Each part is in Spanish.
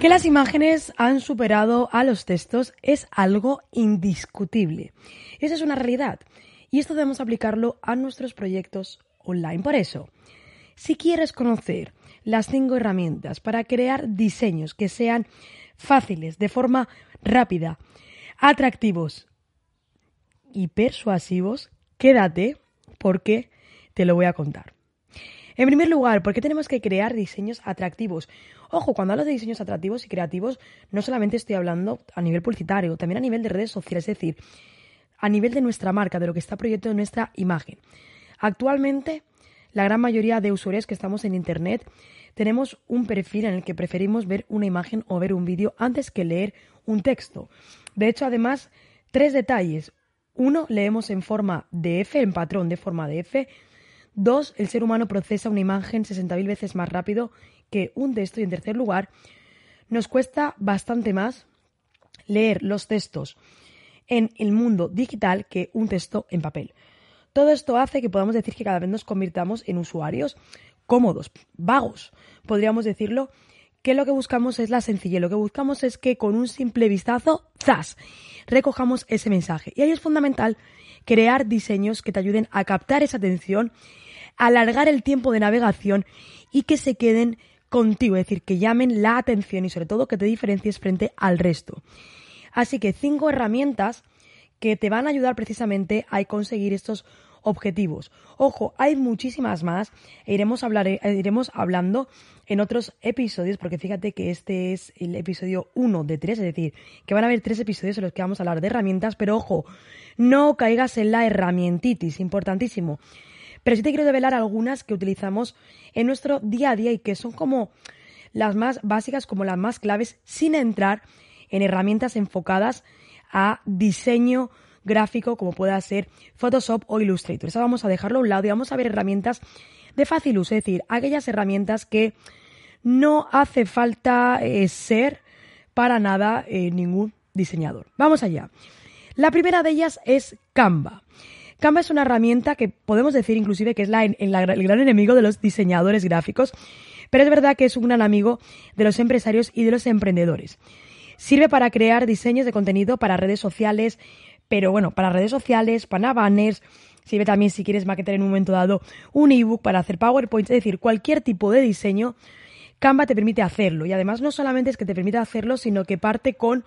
Que las imágenes han superado a los textos es algo indiscutible. Esa es una realidad. Y esto debemos aplicarlo a nuestros proyectos online. Por eso, si quieres conocer las cinco herramientas para crear diseños que sean fáciles, de forma rápida, atractivos y persuasivos, quédate porque te lo voy a contar. En primer lugar, ¿por qué tenemos que crear diseños atractivos? Ojo, cuando hablo de diseños atractivos y creativos, no solamente estoy hablando a nivel publicitario, también a nivel de redes sociales, es decir, a nivel de nuestra marca, de lo que está proyectando nuestra imagen. Actualmente, la gran mayoría de usuarios que estamos en Internet tenemos un perfil en el que preferimos ver una imagen o ver un vídeo antes que leer un texto. De hecho, además, tres detalles. Uno, leemos en forma de F, en patrón de forma de F. Dos, el ser humano procesa una imagen 60.000 veces más rápido que un texto. Y en tercer lugar, nos cuesta bastante más leer los textos en el mundo digital que un texto en papel. Todo esto hace que podamos decir que cada vez nos convirtamos en usuarios cómodos, vagos, podríamos decirlo, que lo que buscamos es la sencillez, lo que buscamos es que con un simple vistazo, ¡zas!, recojamos ese mensaje. Y ahí es fundamental crear diseños que te ayuden a captar esa atención alargar el tiempo de navegación y que se queden contigo, es decir, que llamen la atención y sobre todo que te diferencies frente al resto. Así que cinco herramientas que te van a ayudar precisamente a conseguir estos objetivos. Ojo, hay muchísimas más e iremos, hablar, e iremos hablando en otros episodios, porque fíjate que este es el episodio 1 de 3, es decir, que van a haber tres episodios en los que vamos a hablar de herramientas, pero ojo, no caigas en la herramientitis, importantísimo. Pero sí te quiero develar algunas que utilizamos en nuestro día a día y que son como las más básicas, como las más claves, sin entrar en herramientas enfocadas a diseño gráfico como pueda ser Photoshop o Illustrator. Eso vamos a dejarlo a un lado y vamos a ver herramientas de fácil uso, es decir, aquellas herramientas que no hace falta eh, ser para nada eh, ningún diseñador. Vamos allá. La primera de ellas es Canva. Canva es una herramienta que podemos decir inclusive que es la, el gran enemigo de los diseñadores gráficos, pero es verdad que es un gran amigo de los empresarios y de los emprendedores. Sirve para crear diseños de contenido para redes sociales, pero bueno, para redes sociales, para banners, sirve también si quieres maquetar en un momento dado un ebook para hacer PowerPoint, es decir, cualquier tipo de diseño, Canva te permite hacerlo. Y además no solamente es que te permite hacerlo, sino que parte con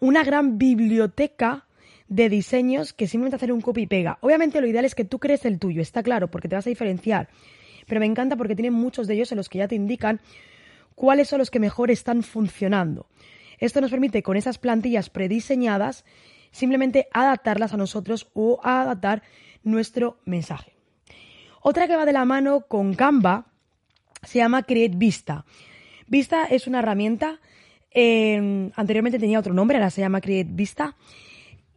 una gran biblioteca de diseños que simplemente hacer un copy y pega. Obviamente lo ideal es que tú crees el tuyo, está claro, porque te vas a diferenciar. Pero me encanta porque tienen muchos de ellos en los que ya te indican cuáles son los que mejor están funcionando. Esto nos permite con esas plantillas prediseñadas simplemente adaptarlas a nosotros o adaptar nuestro mensaje. Otra que va de la mano con Canva se llama Create Vista. Vista es una herramienta, eh, anteriormente tenía otro nombre, ahora se llama Create Vista,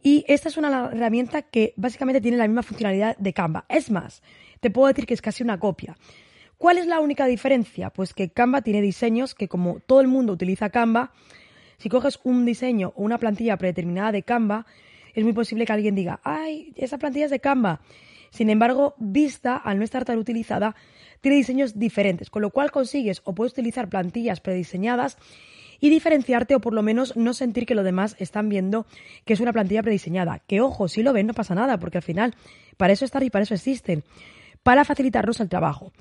y esta es una herramienta que básicamente tiene la misma funcionalidad de Canva. Es más, te puedo decir que es casi una copia. ¿Cuál es la única diferencia? Pues que Canva tiene diseños que como todo el mundo utiliza Canva, si coges un diseño o una plantilla predeterminada de Canva, es muy posible que alguien diga, ay, esa plantilla es de Canva. Sin embargo, Vista, al no estar tan utilizada, tiene diseños diferentes, con lo cual consigues o puedes utilizar plantillas prediseñadas y diferenciarte o por lo menos no sentir que los demás están viendo que es una plantilla prediseñada. Que ojo, si lo ven no pasa nada, porque al final para eso están y para eso existen, para facilitarnos el trabajo.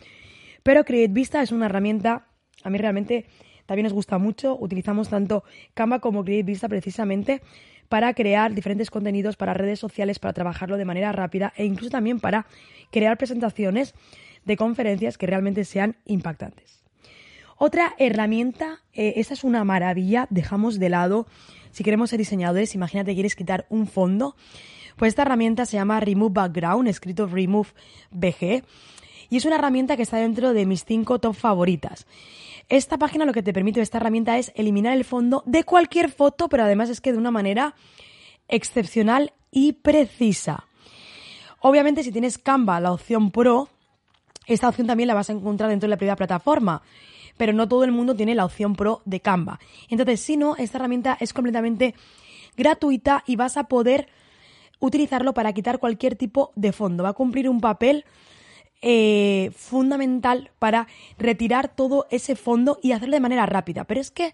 Pero Create Vista es una herramienta, a mí realmente también nos gusta mucho, utilizamos tanto Canva como Create Vista precisamente para crear diferentes contenidos para redes sociales, para trabajarlo de manera rápida e incluso también para crear presentaciones de conferencias que realmente sean impactantes. Otra herramienta, eh, esta es una maravilla, dejamos de lado, si queremos ser diseñadores, imagínate, quieres quitar un fondo, Pues esta herramienta se llama Remove Background, escrito Remove BG, y es una herramienta que está dentro de mis cinco top favoritas. Esta página lo que te permite esta herramienta es eliminar el fondo de cualquier foto, pero además es que de una manera excepcional y precisa. Obviamente si tienes Canva, la opción Pro, esta opción también la vas a encontrar dentro de la primera plataforma, pero no todo el mundo tiene la opción Pro de Canva. Entonces, si no, esta herramienta es completamente gratuita y vas a poder utilizarlo para quitar cualquier tipo de fondo. Va a cumplir un papel eh, fundamental para retirar todo ese fondo y hacerlo de manera rápida. Pero es que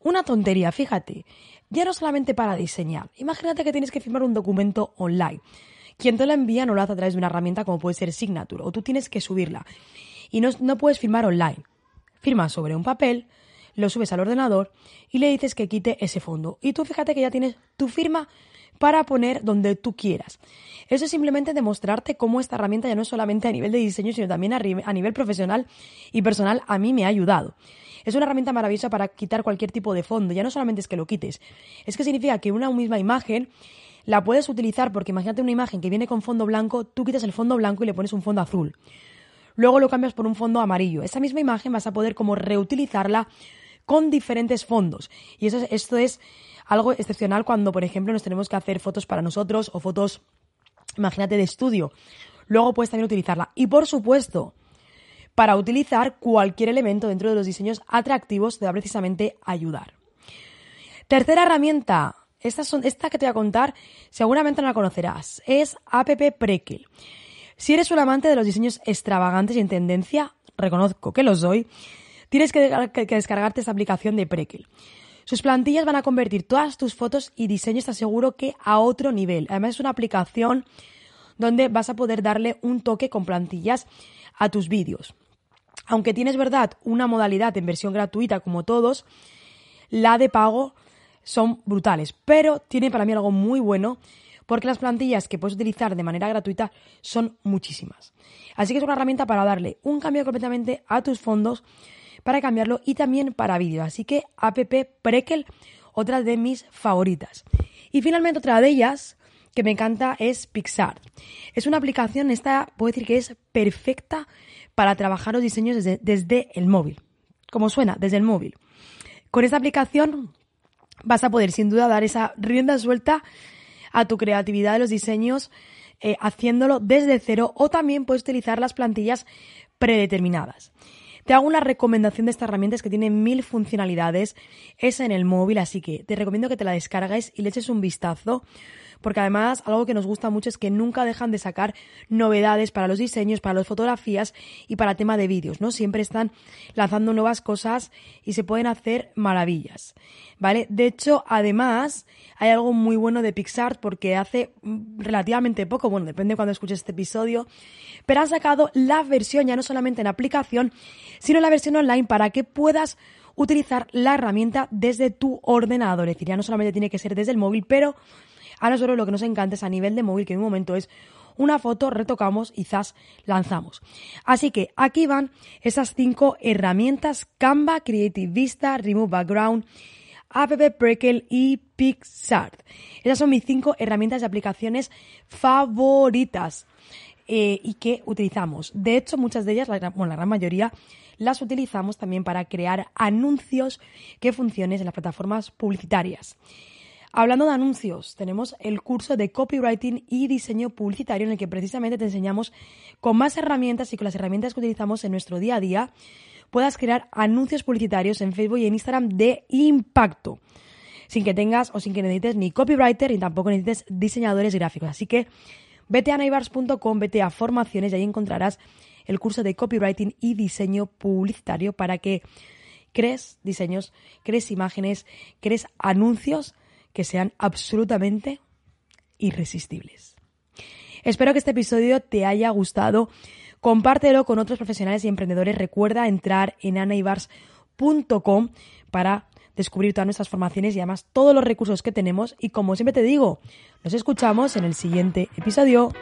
una tontería, fíjate, ya no solamente para diseñar. Imagínate que tienes que firmar un documento online. Quien te lo envía no lo hace a través de una herramienta como puede ser Signature o tú tienes que subirla. Y no, no puedes firmar online. Firmas sobre un papel, lo subes al ordenador y le dices que quite ese fondo. Y tú fíjate que ya tienes tu firma para poner donde tú quieras. Eso es simplemente demostrarte cómo esta herramienta ya no es solamente a nivel de diseño, sino también a nivel profesional y personal a mí me ha ayudado. Es una herramienta maravillosa para quitar cualquier tipo de fondo. Ya no solamente es que lo quites, es que significa que una misma imagen la puedes utilizar porque imagínate una imagen que viene con fondo blanco, tú quitas el fondo blanco y le pones un fondo azul. Luego lo cambias por un fondo amarillo. Esa misma imagen vas a poder como reutilizarla con diferentes fondos. Y eso, esto es algo excepcional cuando, por ejemplo, nos tenemos que hacer fotos para nosotros o fotos, imagínate, de estudio. Luego puedes también utilizarla. Y por supuesto, para utilizar cualquier elemento dentro de los diseños atractivos te va precisamente a ayudar. Tercera herramienta, esta, son, esta que te voy a contar seguramente no la conocerás, es App Prequel. Si eres un amante de los diseños extravagantes y en tendencia, reconozco que los doy, tienes que, descargarte esta aplicación de Prequel. Sus plantillas van a convertir todas tus fotos y diseños, te aseguro que a otro nivel. Además es una aplicación donde vas a poder darle un toque con plantillas a tus vídeos. Aunque tienes, verdad, una modalidad en versión gratuita como todos, la de pago son brutales. Pero tiene para mí algo muy bueno porque las plantillas que puedes utilizar de manera gratuita son muchísimas. Así que es una herramienta para darle un cambio completamente a tus fondos para cambiarlo y también para vídeo. Así que app Prequel, otra de mis favoritas. Y finalmente otra de ellas que me encanta es Pixar. Es una aplicación, esta puedo decir que es perfecta para trabajar los diseños desde, desde el móvil. Como suena, desde el móvil. Con esta aplicación vas a poder sin duda dar esa rienda suelta a tu creatividad de los diseños eh, haciéndolo desde cero o también puedes utilizar las plantillas predeterminadas. Te hago una recomendación de esta herramienta, es que tiene mil funcionalidades, es en el móvil, así que te recomiendo que te la descargues y le eches un vistazo porque además algo que nos gusta mucho es que nunca dejan de sacar novedades para los diseños, para las fotografías y para tema de vídeos, ¿no? Siempre están lanzando nuevas cosas y se pueden hacer maravillas, ¿vale? De hecho, además, hay algo muy bueno de Pixar porque hace relativamente poco, bueno, depende de cuando escuches este episodio, pero han sacado la versión ya no solamente en aplicación, sino la versión online para que puedas utilizar la herramienta desde tu ordenador. Es decir, ya no solamente tiene que ser desde el móvil, pero a nosotros lo que nos encanta es a nivel de móvil, que en un momento es una foto, retocamos y zas, lanzamos. Así que aquí van esas cinco herramientas Canva, Creative Vista, Remove Background, App Prequel y Pixart. Esas son mis cinco herramientas de aplicaciones favoritas. Eh, y que utilizamos. De hecho, muchas de ellas, la, bueno, la gran mayoría, las utilizamos también para crear anuncios que funcionen en las plataformas publicitarias. Hablando de anuncios, tenemos el curso de copywriting y diseño publicitario en el que precisamente te enseñamos con más herramientas y con las herramientas que utilizamos en nuestro día a día puedas crear anuncios publicitarios en Facebook y en Instagram de impacto, sin que tengas o sin que necesites ni copywriter ni tampoco necesites diseñadores gráficos. Así que vete a naivars.com, vete a formaciones y ahí encontrarás el curso de copywriting y diseño publicitario para que crees diseños, crees imágenes, crees anuncios que sean absolutamente irresistibles. Espero que este episodio te haya gustado. Compártelo con otros profesionales y emprendedores. Recuerda entrar en anaibars.com para descubrir todas nuestras formaciones y además todos los recursos que tenemos. Y como siempre te digo, nos escuchamos en el siguiente episodio.